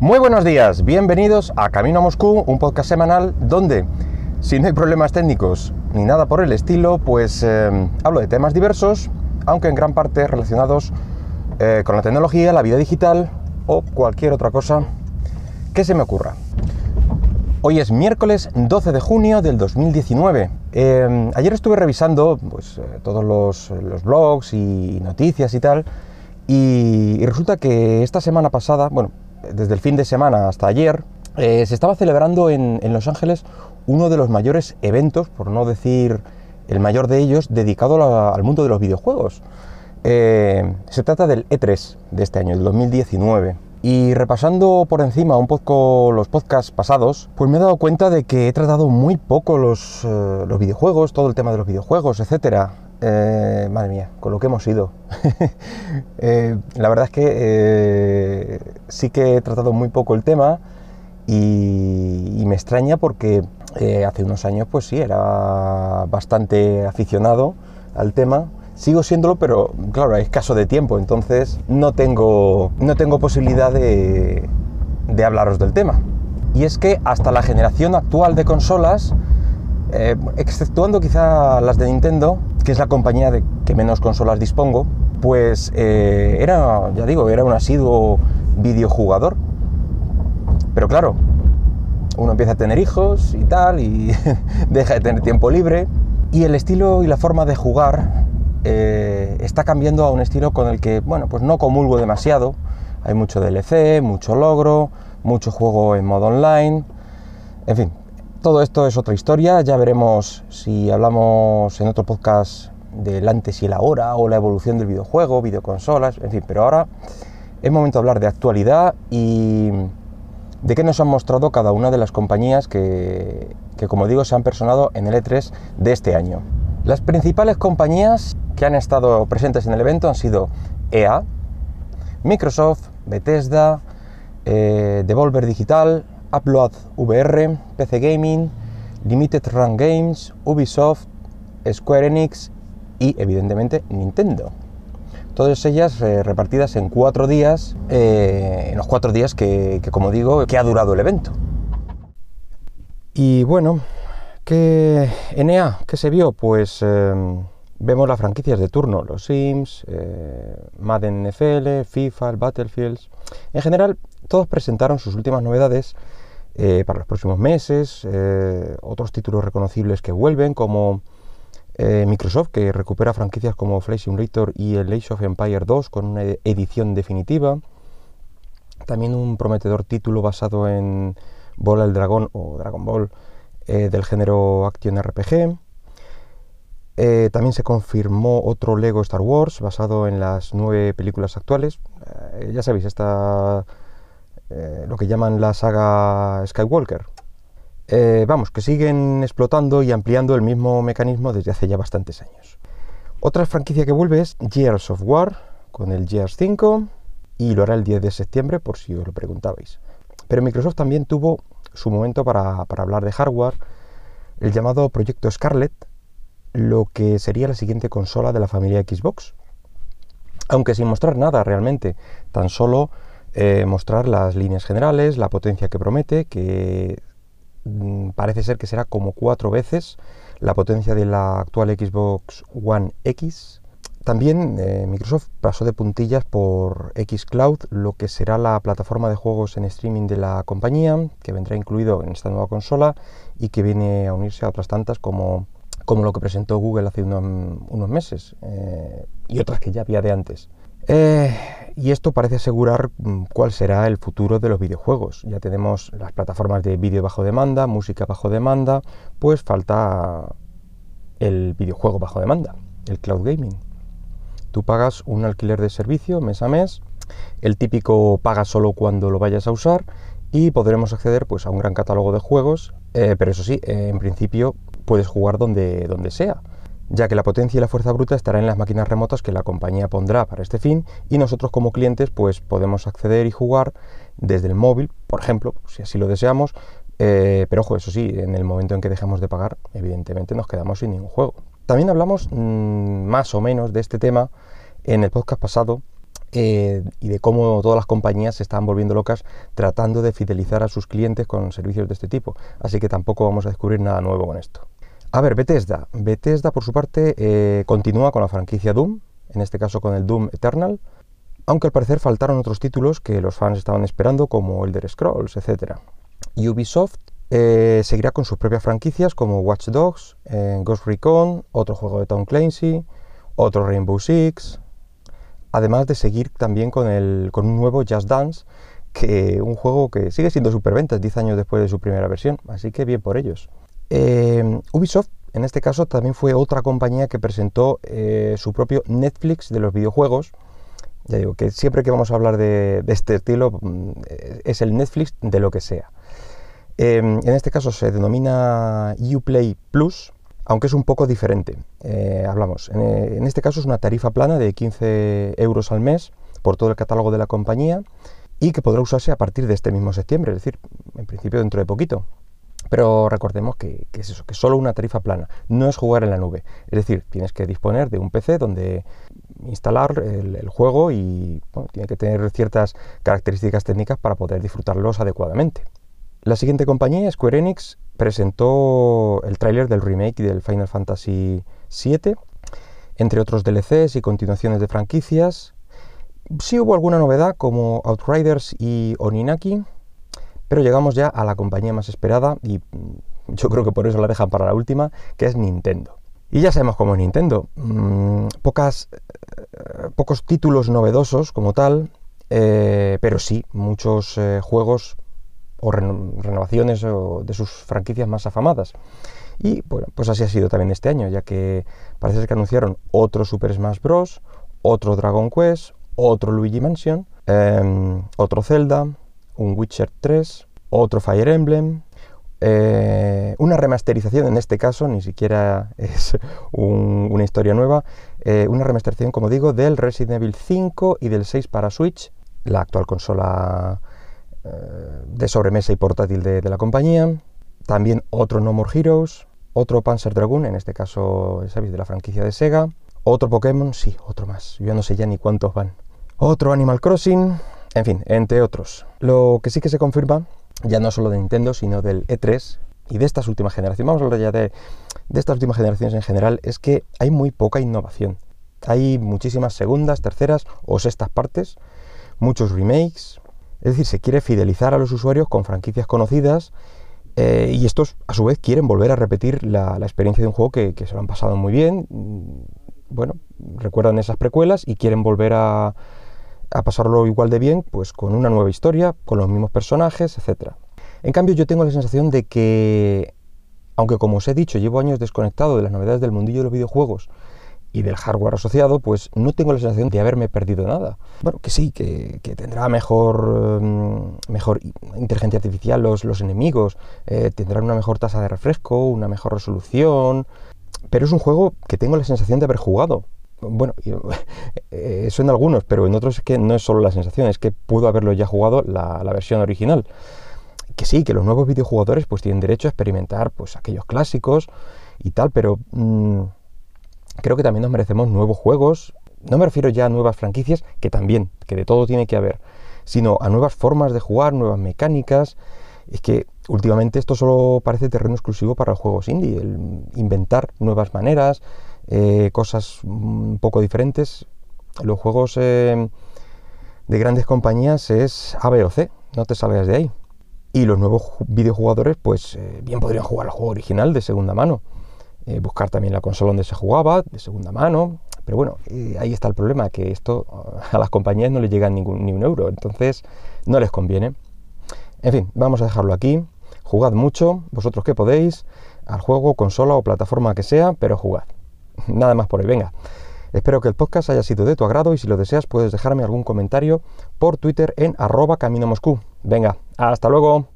Muy buenos días, bienvenidos a Camino a Moscú, un podcast semanal donde, si no hay problemas técnicos ni nada por el estilo, pues eh, hablo de temas diversos, aunque en gran parte relacionados eh, con la tecnología, la vida digital o cualquier otra cosa que se me ocurra. Hoy es miércoles 12 de junio del 2019. Eh, ayer estuve revisando pues, todos los, blogs y noticias y tal, y resulta que esta semana pasada, bueno, desde el fin de semana hasta ayer, eh, se estaba celebrando en, en, Los Ángeles uno de los mayores eventos, por no decir el mayor de ellos, dedicado al mundo de los videojuegos. Eh, se trata del E3 de este año, el 2019. Y repasando por encima un poco los podcasts pasados, pues me he dado cuenta de que he tratado muy poco los, eh, los videojuegos, todo el tema de los videojuegos, etcétera. Eh, madre mía, con lo que hemos ido. eh, la verdad es que eh, sí que he tratado muy poco el tema y, me extraña porque hace unos años pues sí, era bastante aficionado al tema. Sigo siéndolo, pero claro, es caso de tiempo, entonces no tengo, no tengo posibilidad de, de hablaros del tema. Y es que hasta la generación actual de consolas, exceptuando quizá las de Nintendo, que es la compañía de que menos consolas dispongo, pues eh, era, ya digo, era un asiduo videojugador. Pero claro, uno empieza a tener hijos y tal, y deja de tener tiempo libre, y el estilo y la forma de jugar eh, está cambiando a un estilo con el que, bueno, pues no comulgo demasiado. Hay mucho DLC, mucho logro, mucho juego en modo online, en fin, todo esto es otra historia, ya veremos si hablamos en otro podcast del antes y el ahora o la evolución del videojuego, videoconsolas, en fin, pero ahora es momento de hablar de actualidad y de qué nos han mostrado cada una de las compañías que, que, como digo, se han personado en el E3 de este año. Las principales compañías que han estado presentes en el evento han sido EA, Microsoft, Bethesda, eh, Devolver Digital, Upload VR, PC Gaming, Limited Run Games, Ubisoft, Square Enix y evidentemente Nintendo. Todas ellas eh, repartidas en cuatro días, eh, en los cuatro días que, como digo, que ha durado el evento. Y bueno, ¿qué NA? ¿Qué se vio? Pues eh, vemos las franquicias de turno, los Sims, Madden NFL, FIFA, Battlefield. En general, todos presentaron sus últimas novedades eh, para los próximos meses, eh, otros títulos reconocibles que vuelven, como eh, Microsoft, que recupera franquicias como Flight Simulator y el Age of Empire 2 con una edición definitiva. También un prometedor título basado en Bola el Dragón o Dragon Ball del género Action RPG. también se confirmó otro Lego Star Wars basado en las nueve películas actuales. ya sabéis, esta eh, lo que llaman la saga Skywalker. Eh, vamos, que siguen explotando y ampliando el mismo mecanismo desde hace ya bastantes años. Otra franquicia que vuelve es Gears of War, con el Gears 5, y lo hará el 10 de septiembre, por si os lo preguntabais. Pero Microsoft también tuvo su momento para, para hablar de hardware, el llamado Proyecto Scarlet, lo que sería la siguiente consola de la familia Xbox. Aunque sin mostrar nada realmente, tan solo eh, mostrar las líneas generales, la potencia que promete, que mm, parece ser que será como cuatro veces la potencia de la actual Xbox One X. También eh, Microsoft pasó de puntillas por Xcloud, lo que será la plataforma de juegos en streaming de la compañía, que vendrá incluido en esta nueva consola y que viene a unirse a otras tantas como, como lo que presentó Google hace unos, unos meses eh, y otras que ya había de antes. Eh, y esto parece asegurar mm, cuál será el futuro de los videojuegos. Ya tenemos las plataformas de vídeo bajo demanda, música bajo demanda, pues falta el videojuego bajo demanda, el cloud gaming. Tú pagas un alquiler de servicio mes a mes, el típico paga solo cuando lo vayas a usar y podremos acceder pues, a un gran catálogo de juegos, eh, pero eso sí, eh, en principio puedes jugar donde, donde sea ya que la potencia y la fuerza bruta estará en las máquinas remotas que la compañía pondrá para este fin y nosotros como clientes pues podemos acceder y jugar desde el móvil, por ejemplo, si así lo deseamos, eh, pero ojo, eso sí, en el momento en que dejemos de pagar, evidentemente nos quedamos sin ningún juego. También hablamos mmm, más o menos de este tema en el podcast pasado, eh, y de cómo todas las compañías se están volviendo locas tratando de fidelizar a sus clientes con servicios de este tipo. Así que tampoco vamos a descubrir nada nuevo con esto. A ver, Bethesda. Bethesda, por su parte, eh, continúa con la franquicia Doom, en este caso con el Doom Eternal, aunque al parecer faltaron otros títulos que los fans estaban esperando, como Elder Scrolls, etc. Ubisoft eh, seguirá con sus propias franquicias como Watch Dogs, Ghost Recon, otro juego de Tom Clancy, otro Rainbow Six, además de seguir también con, el, con un nuevo Just Dance, que un juego que sigue siendo superventas 10 años después de su primera versión, así que bien por ellos. Eh, Ubisoft, en este caso, también fue otra compañía que presentó eh, su propio Netflix de los videojuegos. Ya digo que siempre que vamos a hablar de, este estilo mm, es el Netflix de lo que sea. Eh, en este caso se denomina Uplay Plus aunque es un poco diferente. Hablamos, en, este caso es una tarifa plana de 15 euros al mes por todo el catálogo de la compañía y que podrá usarse a partir de este mismo septiembre, es decir, en principio dentro de poquito. Pero recordemos que, es eso, que solo una tarifa plana, no es jugar en la nube. Es decir, tienes que disponer de un PC donde instalar el, juego y tiene que tener ciertas características técnicas para poder disfrutarlos adecuadamente. La siguiente compañía, Square Enix, presentó el tráiler del remake del Final Fantasy VII, entre otros DLCs y continuaciones de franquicias. Sí hubo alguna novedad como Outriders y Oninaki, pero llegamos ya a la compañía más esperada y yo creo que por eso la dejan para la última, que es Nintendo. Y ya sabemos cómo es Nintendo. Mm, pocas, eh, pocos títulos novedosos como tal, eh, pero sí muchos eh, juegos o renovaciones de sus franquicias más afamadas. Y bueno, pues así ha sido también este año, ya que parece que anunciaron otro Super Smash Bros., otro Dragon Quest, otro Luigi Mansion, em, otro Zelda, un Witcher 3, otro Fire Emblem, eh, una remasterización en este caso, ni siquiera es una historia nueva, eh, una remasterización, como digo, del Resident Evil 5 y del 6 para Switch, la actual consola de sobremesa y portátil de, la compañía. También otro No More Heroes, otro Panzer Dragoon, en este caso, ¿sabéis? De la franquicia de Sega. Otro Pokémon, sí, otro más. Yo no sé ya ni cuántos van. Otro Animal Crossing, en fin, entre otros. Lo que sí que se confirma, ya no solo de Nintendo, sino del E3 y de estas últimas generaciones, vamos a hablar ya de, estas últimas generaciones en general, es que hay muy poca innovación. Hay muchísimas segundas, terceras o sextas partes, muchos remakes, es decir, se quiere fidelizar a los usuarios con franquicias conocidas eh, y estos a su vez quieren volver a repetir la, experiencia de un juego que, se lo han pasado muy bien. Mm, bueno, recuerdan esas precuelas y quieren volver a, a pasarlo igual de bien, pues con una nueva historia, con los mismos personajes, etc. En cambio, yo tengo la sensación de que, aunque como os he dicho, llevo años desconectado de las novedades del mundillo de los videojuegos y del hardware asociado, pues no tengo la sensación de haberme perdido nada. Bueno, que sí, que, tendrá mejor, mm, mejor inteligencia artificial los, los enemigos, eh, tendrán una mejor tasa de refresco, una mejor resolución, pero es un juego que tengo la sensación de haber jugado. Bueno, eh, eso en algunos, pero en otros es que no es solo la sensación, es que pudo haberlo ya jugado la, la versión original. Que sí, que los nuevos videojugadores pues tienen derecho a experimentar pues aquellos clásicos y tal, pero... Mm, creo que también nos merecemos nuevos juegos. No me refiero ya a nuevas franquicias, que también, que de todo tiene que haber, sino a nuevas formas de jugar, nuevas mecánicas. Es que últimamente esto solo parece terreno exclusivo para los juegos indie, el inventar nuevas maneras, eh, cosas un poco diferentes. Los juegos eh, de grandes compañías es A, B o C, no te salgas de ahí. Y los nuevos videojugadores, pues eh, bien podrían jugar el juego original de segunda mano. Buscar también la consola donde se jugaba, de segunda mano. Pero bueno, ahí está el problema, que esto a las compañías no les llega ningún, ni un euro, entonces no les conviene. En fin, vamos a dejarlo aquí. Jugad mucho, vosotros que podéis, al juego, consola o plataforma que sea, pero jugad. Nada más por hoy, venga. Espero que el podcast haya sido de tu agrado y si lo deseas puedes dejarme algún comentario por Twitter en arroba camino Moscú. Venga, hasta luego.